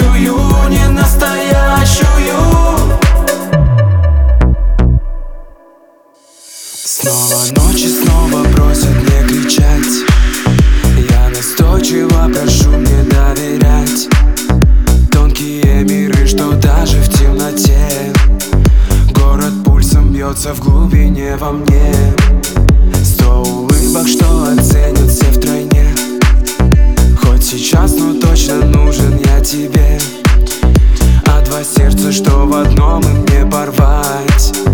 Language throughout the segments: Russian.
не настоящую Снова ночи снова просят не кричать. Я настойчиво прошу мне доверять. Тонкие миры, что даже в темноте. Город пульсом бьется в глубине во мне. Сто улыбок, что оценят все втроем сейчас, ну точно нужен я тебе. А два сердца, что в одном и мне порвать.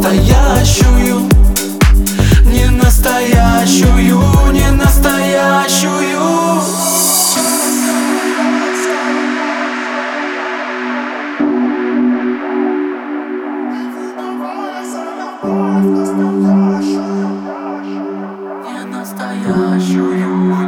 настоящую, не настоящую, не настоящую. Не настоящую.